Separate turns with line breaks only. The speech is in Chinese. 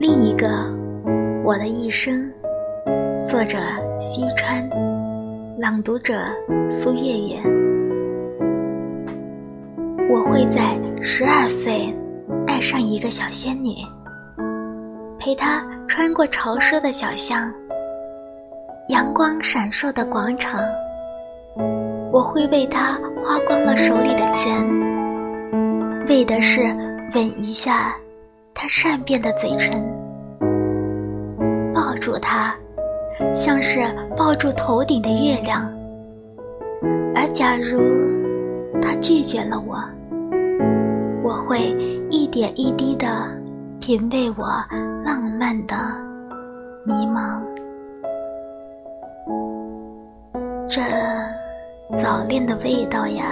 另一个，我的一生，作者西川，朗读者苏月月。我会在十二岁爱上一个小仙女，陪她穿过潮湿的小巷，阳光闪烁的广场。我会为她花光了手里的钱，为的是吻一下。他善变的嘴唇，抱住他，像是抱住头顶的月亮。而假如他拒绝了我，我会一点一滴的品味我浪漫的迷茫。这早恋的味道呀。